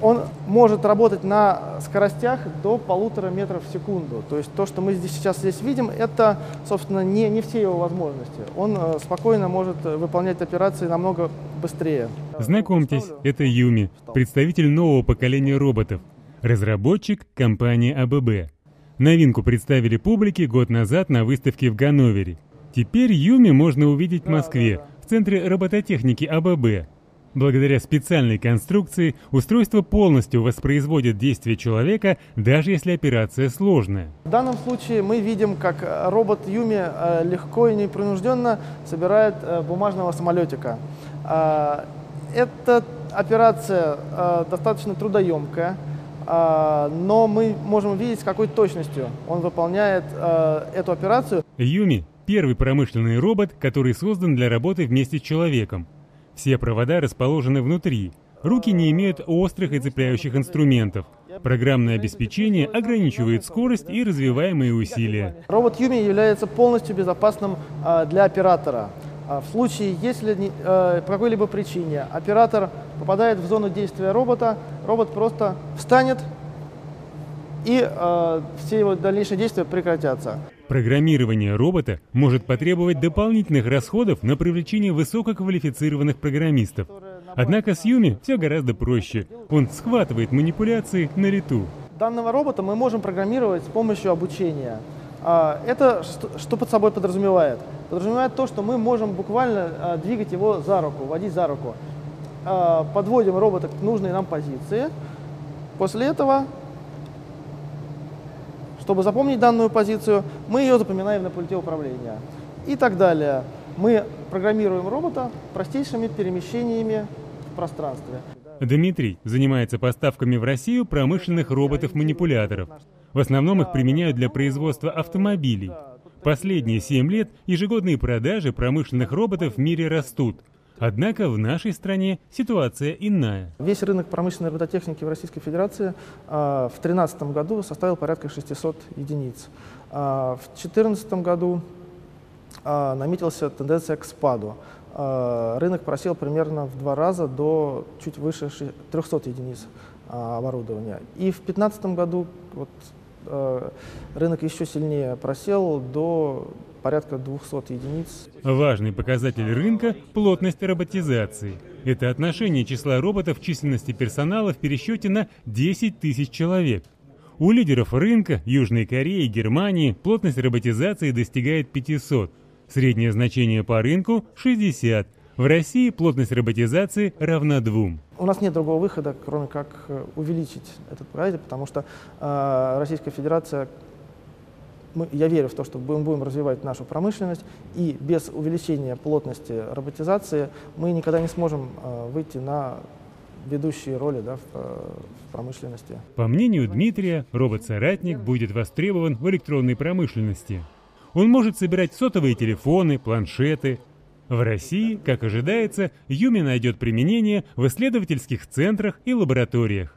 Он может работать на скоростях до полутора метров в секунду. То есть то, что мы здесь, сейчас здесь видим, это, собственно, не, не все его возможности. Он э, спокойно может выполнять операции намного быстрее. Знакомьтесь, это Юми, представитель нового поколения роботов, разработчик компании АББ. Новинку представили публике год назад на выставке в Ганновере. Теперь Юми можно увидеть в Москве, в Центре робототехники АББ. Благодаря специальной конструкции устройство полностью воспроизводит действия человека, даже если операция сложная. В данном случае мы видим, как робот Юми э, легко и непринужденно собирает э, бумажного самолетика. Э, эта операция достаточно трудоемкая, но мы можем увидеть, с какой точностью он выполняет эту операцию. Юми – первый промышленный робот, который создан для работы вместе с человеком. Все провода расположены внутри. Руки не имеют острых и цепляющих инструментов. Программное обеспечение ограничивает скорость и развиваемые усилия. Робот Юми является полностью безопасным а, для оператора. А, в случае, если а, по какой-либо причине оператор попадает в зону действия робота, робот просто встанет и все его дальнейшие действия прекратятся. Программирование робота может потребовать дополнительных расходов на привлечение высококвалифицированных программистов. Однако с Юми все гораздо проще. Он схватывает манипуляции на лету. Данного робота мы можем программировать с помощью обучения. А, это что под собой подразумевает? Подразумевает то, что мы можем буквально а, двигать его за руку, водить за руку. А, подводим робота к нужной нам позиции. После этого чтобы запомнить данную позицию, мы ее запоминаем на пульте управления. И так далее. Мы программируем робота простейшими перемещениями в пространстве. Дмитрий занимается поставками в Россию промышленных роботов-манипуляторов. В основном их применяют для производства автомобилей. Последние 7 лет ежегодные продажи промышленных роботов в мире растут – Однако в нашей стране ситуация иная. Весь рынок промышленной робототехники в Российской Федерации а, в 2013 году составил порядка 600 единиц. А, в 2014 году а, наметился тенденция к спаду. Рынок просел примерно в два раза до чуть выше 300 единиц оборудования. И в 2015 году вот, рынок еще сильнее просел до порядка 200 единиц. Важный показатель рынка – плотность роботизации. Это отношение числа роботов к численности персонала в пересчете на 10 тысяч человек. У лидеров рынка Южной Кореи и Германии плотность роботизации достигает 500. Среднее значение по рынку – 60. В России плотность роботизации равна 2. У нас нет другого выхода, кроме как э, увеличить этот показатель, потому что э, Российская Федерация мы, я верю в то, что мы будем развивать нашу промышленность, и без увеличения плотности роботизации мы никогда не сможем э, выйти на ведущие роли да, в, э, в промышленности. По мнению Дмитрия, робот-соратник будет востребован в электронной промышленности. Он может собирать сотовые телефоны, планшеты. В России, как ожидается, Юми найдет применение в исследовательских центрах и лабораториях.